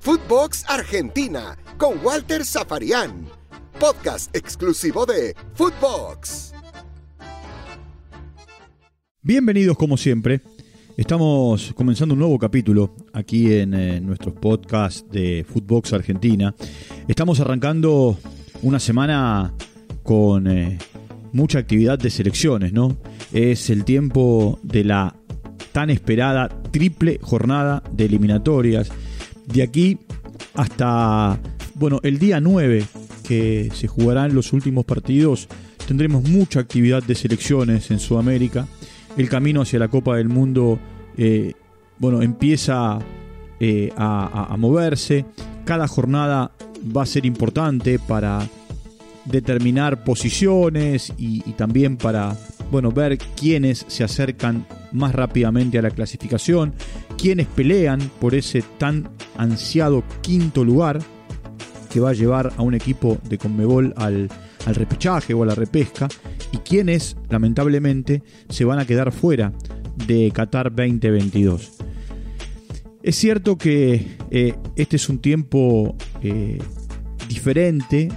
Footbox Argentina con Walter Zafarian. Podcast exclusivo de Footbox. Bienvenidos como siempre. Estamos comenzando un nuevo capítulo aquí en eh, nuestros podcasts de Footbox Argentina. Estamos arrancando una semana con eh, mucha actividad de selecciones, ¿no? Es el tiempo de la tan esperada triple jornada de eliminatorias. De aquí hasta, bueno, el día 9 que se jugarán los últimos partidos, tendremos mucha actividad de selecciones en Sudamérica. El camino hacia la Copa del Mundo, eh, bueno, empieza eh, a, moverse. Cada jornada va a ser importante para determinar posiciones y, también para bueno, ver quiénes se acercan más rápidamente a la clasificación, quiénes pelean por ese tan ansiado quinto lugar que va a llevar a un equipo de Conmebol al, al repechaje o a la repesca y quiénes lamentablemente se van a quedar fuera de Qatar 2022. Es cierto que eh, este es un tiempo eh, diferente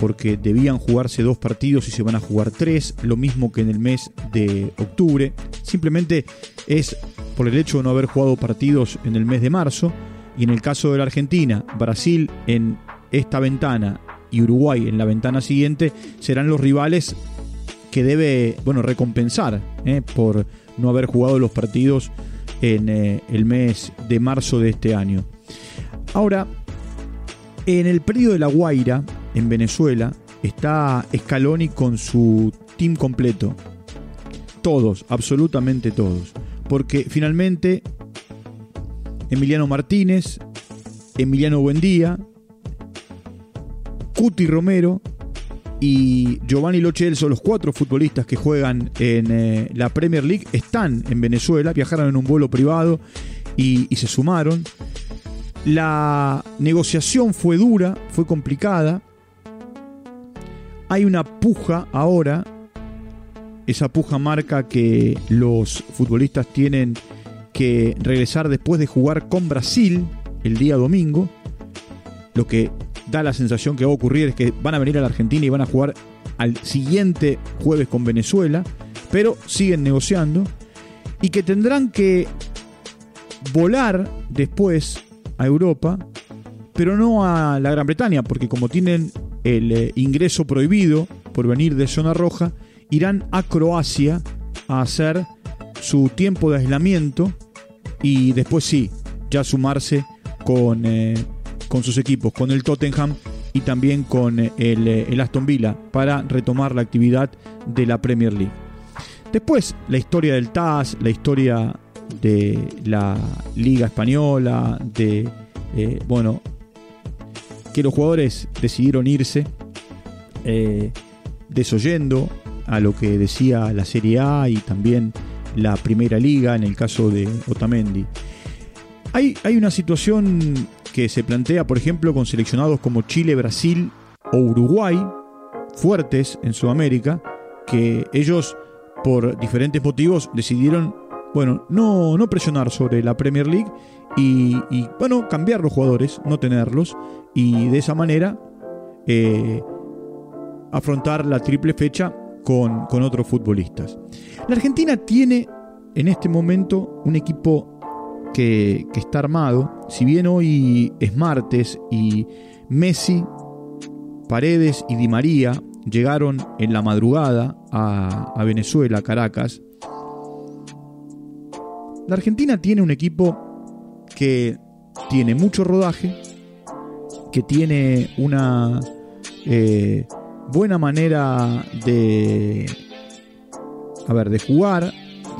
porque debían jugarse dos partidos y se van a jugar tres, lo mismo que en el mes de octubre. Simplemente es por el hecho de no haber jugado partidos en el mes de marzo. Y en el caso de la Argentina, Brasil en esta ventana y Uruguay en la ventana siguiente serán los rivales que debe bueno, recompensar eh, por no haber jugado los partidos en eh, el mes de marzo de este año. Ahora, en el periodo de La Guaira, en Venezuela, está Scaloni con su team completo. Todos, absolutamente todos. Porque finalmente Emiliano Martínez, Emiliano Buendía, Cuti Romero y Giovanni Lochel son los cuatro futbolistas que juegan en eh, la Premier League. Están en Venezuela, viajaron en un vuelo privado y se sumaron. La negociación fue dura, fue complicada hay una puja ahora. Esa puja marca que los futbolistas tienen que regresar después de jugar con Brasil el día domingo. Lo que da la sensación que va a ocurrir es que van a venir a la Argentina y van a jugar al siguiente jueves con Venezuela, pero siguen negociando y que tendrán que volar después a Europa, pero no a la Gran Bretaña, porque como tienen el eh, ingreso prohibido por venir de zona roja, irán a Croacia a hacer su tiempo de aislamiento y después sí, ya sumarse con, eh, con sus equipos, con el Tottenham y también con eh, el, Aston Villa para retomar la actividad de la Premier League. Después, la historia del TAS, la historia de la Liga Española, de, bueno, que los jugadores decidieron irse eh, desoyendo a lo que decía la Serie A y también la Primera Liga en el caso de Otamendi. Hay, hay una situación que se plantea, por ejemplo, con seleccionados como Chile, Brasil o Uruguay, fuertes en Sudamérica, que ellos por diferentes motivos decidieron, bueno, no, no presionar sobre la Premier League y, bueno, cambiar los jugadores, no tenerlos, y de esa manera eh, afrontar la triple fecha con, otros futbolistas. La Argentina tiene en este momento un equipo que, que, está armado, si bien hoy es martes y Messi, Paredes y Di María llegaron en la madrugada a, a Venezuela, Caracas, la Argentina tiene un equipo que tiene mucho rodaje, que tiene una eh, buena manera de, a ver, de jugar,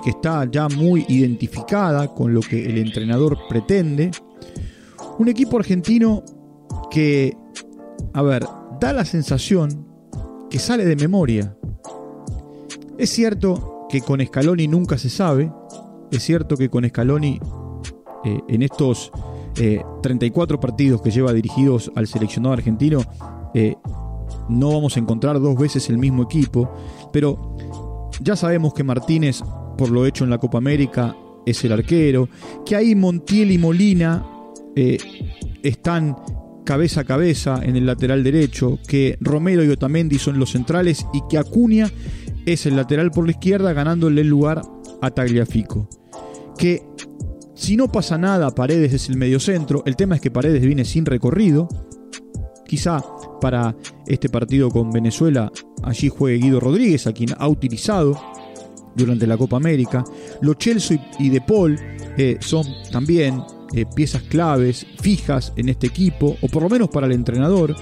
que está ya muy identificada con lo que el entrenador pretende. Un equipo argentino que, a ver, da la sensación que sale de memoria. Es cierto que con Scaloni nunca se sabe, es cierto que con Scaloni eh, en estos 34 eh, partidos que lleva dirigidos al seleccionado argentino, eh, no vamos a encontrar dos veces el mismo equipo, pero ya sabemos que Martínez, por lo hecho en la Copa América, es el arquero, que ahí Montiel y Molina están cabeza a cabeza en el lateral derecho, que Romero y Otamendi son los centrales y que Acuña es el lateral por la izquierda ganándole el lugar a Tagliafico. Que si no pasa nada, Paredes es el mediocentro. El tema es que Paredes viene sin recorrido. Quizá para este partido con Venezuela allí juegue Guido Rodríguez, a quien ha utilizado durante la Copa América. Lo Chelsea y De Paul eh, son también eh, piezas claves, fijas en este equipo, o por lo menos para el entrenador.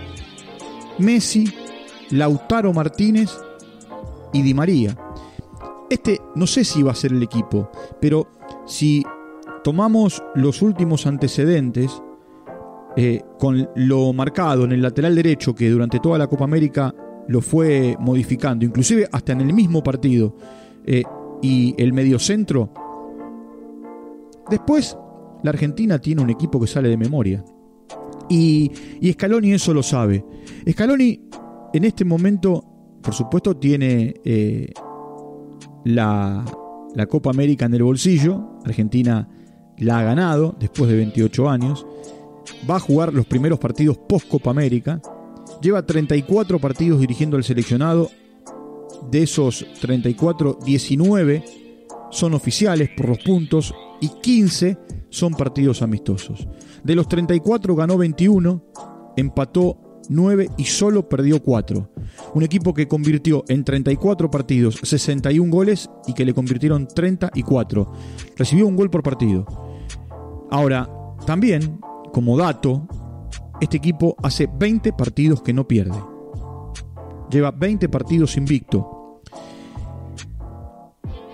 Messi, Lautaro Martínez y Di María. Este no sé si va a ser el equipo, pero si tomamos los últimos antecedentes, eh, con lo marcado en el lateral derecho que durante toda la Copa América lo fue modificando, inclusive hasta en el mismo partido, eh, y el mediocentro, después la Argentina tiene un equipo que sale de memoria. Y, y Scaloni eso lo sabe. Scaloni en este momento, por supuesto, tiene eh, la, la Copa América en el bolsillo. Argentina la ha ganado después de 28 años. Va a jugar los primeros partidos post Copa América. Lleva 34 partidos dirigiendo al seleccionado. De esos 34, 19 son oficiales por los puntos y 15 son partidos amistosos. De los 34 ganó 21, empató 9 y solo perdió 4. Un equipo que convirtió en 34 partidos 61 goles y que le convirtieron 34. Recibió un gol por partido. Ahora, también, como dato, este equipo hace 20 partidos que no pierde. Lleva 20 partidos invicto.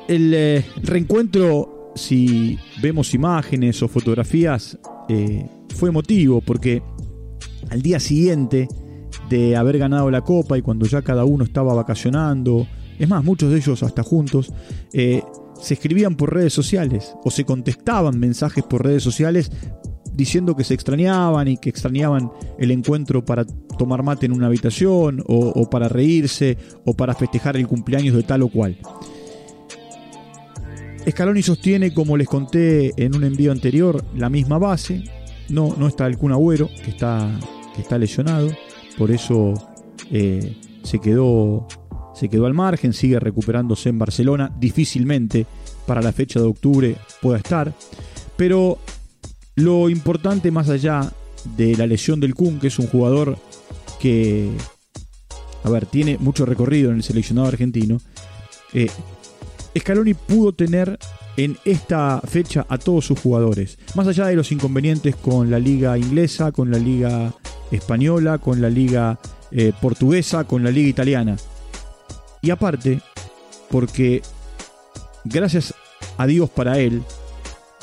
El eh, reencuentro, si vemos imágenes o fotografías, eh, fue emotivo porque al día siguiente de haber ganado la copa y cuando ya cada uno estaba vacacionando, es más, muchos de ellos hasta juntos, eh, se escribían por redes sociales o se contestaban mensajes por redes sociales diciendo que se extrañaban y que extrañaban el encuentro para tomar mate en una habitación o, para reírse o para festejar el cumpleaños de tal o cual. Scaloni sostiene, como les conté en un envío anterior, la misma base. No, no está el Kun Agüero, que está, que está lesionado. Por eso eh, se quedó se quedó al margen, sigue recuperándose en Barcelona, difícilmente para la fecha de octubre pueda estar, pero lo importante más allá de la lesión del Kun, que es un jugador que, a ver, tiene mucho recorrido en el seleccionado argentino, eh, Scaloni pudo tener en esta fecha a todos sus jugadores, más allá de los inconvenientes con la liga inglesa, con la liga española, con la liga eh, portuguesa, con la liga italiana. Y aparte, porque gracias a Dios para él,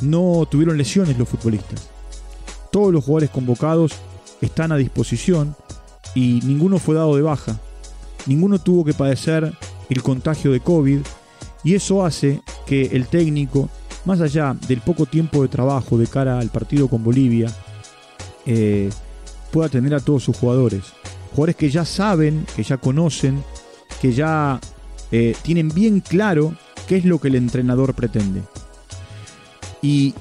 no tuvieron lesiones los futbolistas. Todos los jugadores convocados están a disposición y ninguno fue dado de baja. Ninguno tuvo que padecer el contagio de COVID y eso hace que el técnico, más allá del poco tiempo de trabajo de cara al partido con Bolivia, eh, pueda tener a todos sus jugadores. Jugadores que ya saben, que ya conocen que ya eh, tienen bien claro qué es lo que el entrenador pretende. Y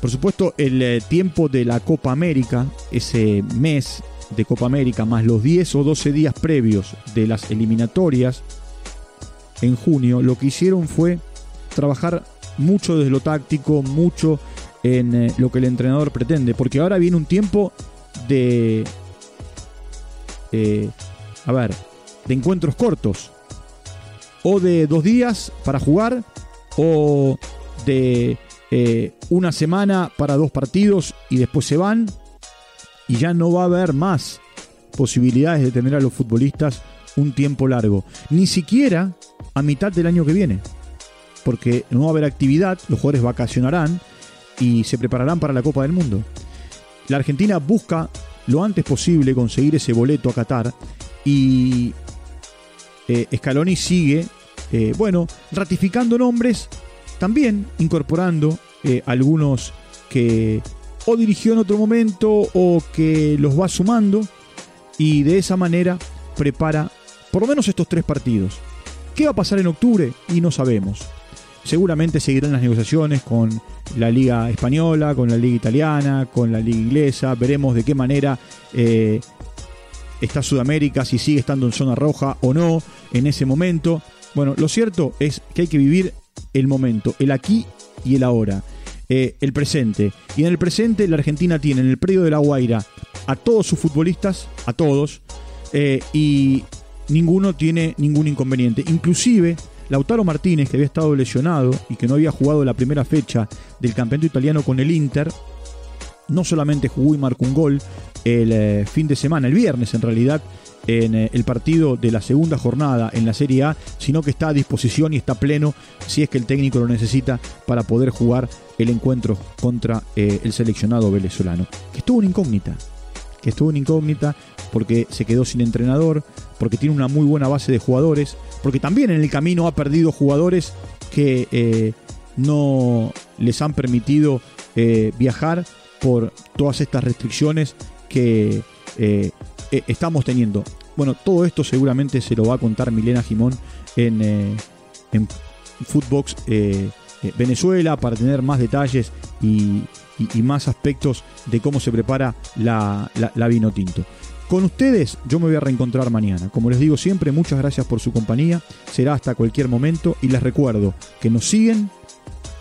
por supuesto el eh, tiempo de la Copa América, ese mes de Copa América, más los 10 o 12 días previos de las eliminatorias en junio, lo que hicieron fue trabajar mucho desde lo táctico, mucho en eh, lo que el entrenador pretende, porque ahora viene un tiempo de... a ver, de encuentros cortos. O de dos días para jugar, o de eh, una semana para dos partidos y después se van. Y ya no va a haber más posibilidades de tener a los futbolistas un tiempo largo. Ni siquiera a mitad del año que viene. Porque no va a haber actividad, los jugadores vacacionarán y se prepararán para la Copa del Mundo. La Argentina busca lo antes posible conseguir ese boleto a Qatar y eh, Scaloni sigue, eh, bueno, ratificando nombres, también incorporando eh, algunos que o dirigió en otro momento o que los va sumando y de esa manera prepara por lo menos estos tres partidos. ¿Qué va a pasar en octubre? Y no sabemos. Seguramente seguirán las negociaciones con la liga española, con la liga italiana, con la liga inglesa. Veremos de qué manera eh, está Sudamérica, si sigue estando en zona roja o no en ese momento. Bueno, lo cierto es que hay que vivir el momento, el aquí y el ahora. Eh, el presente. Y en el presente la Argentina tiene en el predio de La Guaira a todos sus futbolistas, a todos, eh, y ninguno tiene ningún inconveniente. Inclusive Lautaro Martínez, que había estado lesionado y que no había jugado la primera fecha del campeonato italiano con el Inter, no solamente jugó y marcó un gol el eh, fin de semana, el viernes en realidad, en eh, el partido de la segunda jornada en la Serie A, sino que está a disposición y está pleno si es que el técnico lo necesita para poder jugar el encuentro contra eh, el seleccionado venezolano. Que estuvo una incógnita, que estuvo una incógnita porque se quedó sin entrenador, porque tiene una muy buena base de jugadores, porque también en el camino ha perdido jugadores que eh, no les han permitido viajar por todas estas restricciones que eh, estamos teniendo. Bueno, todo esto seguramente se lo va a contar Milena Jimón en, eh, en Footbox eh, Venezuela para tener más detalles y, más aspectos de cómo se prepara la, la, vino tinto. Con ustedes yo me voy a reencontrar mañana. Como les digo siempre, muchas gracias por su compañía. Será hasta cualquier momento y les recuerdo que nos siguen,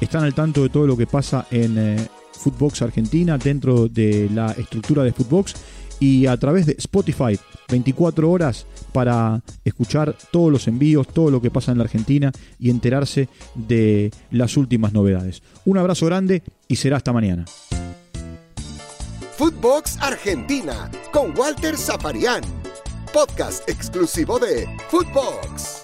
están al tanto de todo lo que pasa en Footbox Argentina dentro de la estructura de Footbox y a través de Spotify 24 horas para escuchar todos los envíos, todo lo que pasa en la Argentina y enterarse de las últimas novedades. Un abrazo grande y será hasta mañana. Footbox Argentina con Walter Zaparián, podcast exclusivo de Footbox.